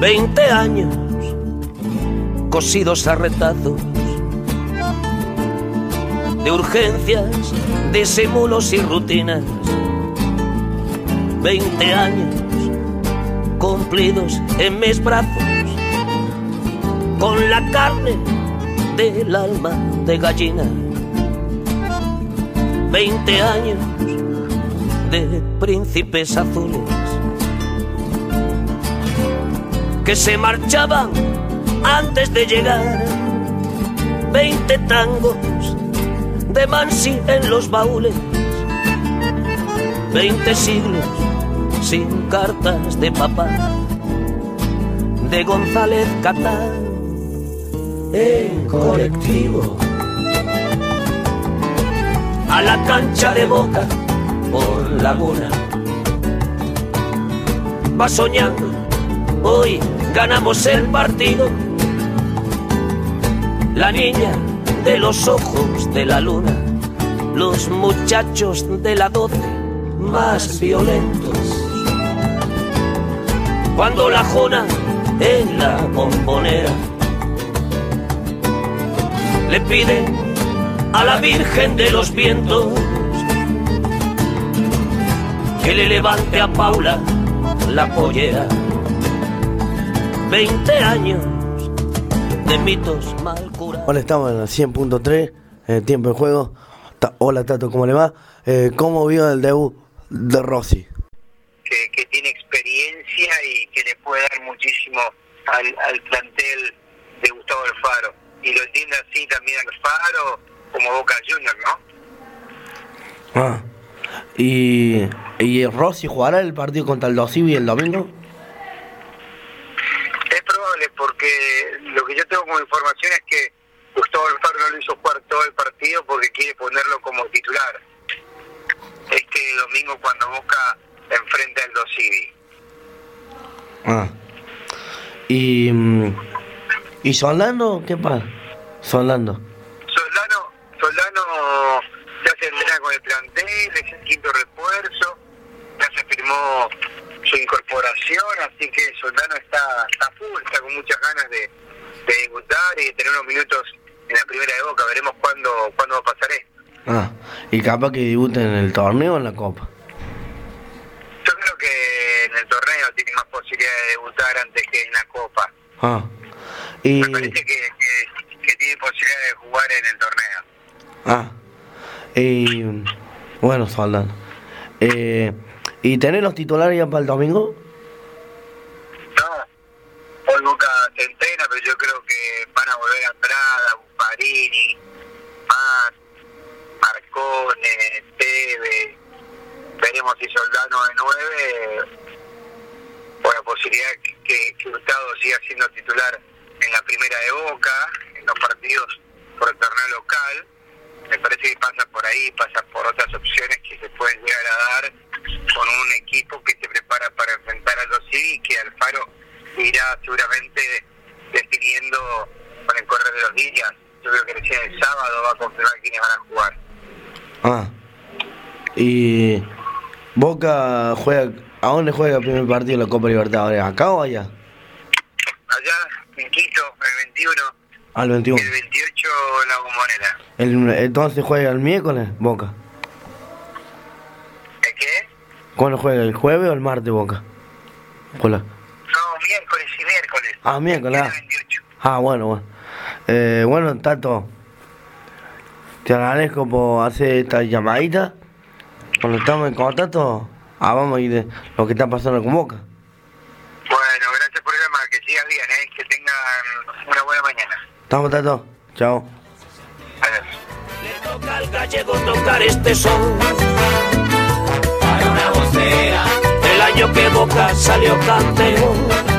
Veinte años cosidos a retazos de urgencias, disimulos y rutinas. Veinte años cumplidos en mis brazos con la carne del alma de gallina. Veinte años de príncipes azules que se marchaban antes de llegar. Veinte tangos de Mansi en los baúles. Veinte siglos sin cartas de papá. De González Catán en colectivo. A la cancha de boca por laguna. Va soñando, hoy ganamos el partido. La niña de los ojos de la luna, los muchachos de la doce más violentos. Cuando la jona en la bombonera le pide a la Virgen de los Vientos que le levante a Paula la pollera. Veinte años de mitos mal curados. Hola, estamos en el 100.3, en tiempo de juego. Hola Tato, ¿cómo le va? Eh, ¿Cómo vio el debut de Rossi? Que, que, tiene experiencia y que le puede dar muchísimo al, al plantel de Gustavo Alfaro. Y lo entiende así también Alfaro como Boca Junior, ¿no? Ah, ¿y, ¿y Rossi jugará el partido contra el Dosivi el domingo? Porque lo que yo tengo como información es que Gustavo Alfaro no lo hizo jugar todo el partido porque quiere ponerlo como titular. Este domingo cuando Boca enfrenta al Dosivi. Ah. Y, ¿Y Solano qué pasa? Solano. Soldano, Soldano ya se entrena con el plantel, es el quinto refuerzo, ya se firmó su incorporación, así que Soldano está, está full, está con muchas ganas de, de debutar y de tener unos minutos en la primera de Boca, veremos cuándo, cuándo va a pasar esto. Ah, y capaz que debuten en el torneo o en la Copa. Yo creo que en el torneo tiene más posibilidad de debutar antes que en la Copa. Ah, y... Me parece que, que, que tiene posibilidad de jugar en el torneo. Ah, y bueno, Soldano. Eh, ¿Y tenés los titulares ya para el domingo? No, hoy Boca se entrena, pero yo creo Andrada, Buffarini, más, Marcone, Teve. Veremos si Soldano de nueve o la posibilidad que, que Hurtado siga siendo titular en la primera de Boca, en los partidos por el torneo local. Me parece que pasa por ahí, pasa por otras opciones que se pueden llegar a dar con un equipo que se prepara para enfrentar a los y que Alfaro irá seguramente definiendo con el correr de los días. Yo creo que recién el sábado va a confirmar quiénes van a jugar. Ah, y Boca juega, ¿a dónde juega el primer partido de la Copa Libertadores? ¿Acá o allá? Allá, en Quito, el 21. Al 21. El 28 en la bombonera. El, entonces juega el miércoles, Boca. ¿El qué? ¿Cuándo juega? ¿El jueves o el martes, Boca? Hola. No, miércoles y miércoles. Ah, miércoles. 28. Ah, bueno, bueno. Eh, bueno, Tato, te agradezco por hacer esta llamadita. Cuando estamos en contacto, ah, vamos a ir de lo que está pasando con Boca. Bueno, gracias por el llamado. Que sigas bien, ¿eh? Que tengan una buena mañana. Estamos, Tato. Chao. Adiós. Le toca al gallego tocar este son. Para una vocera, El año que Boca salió campeón.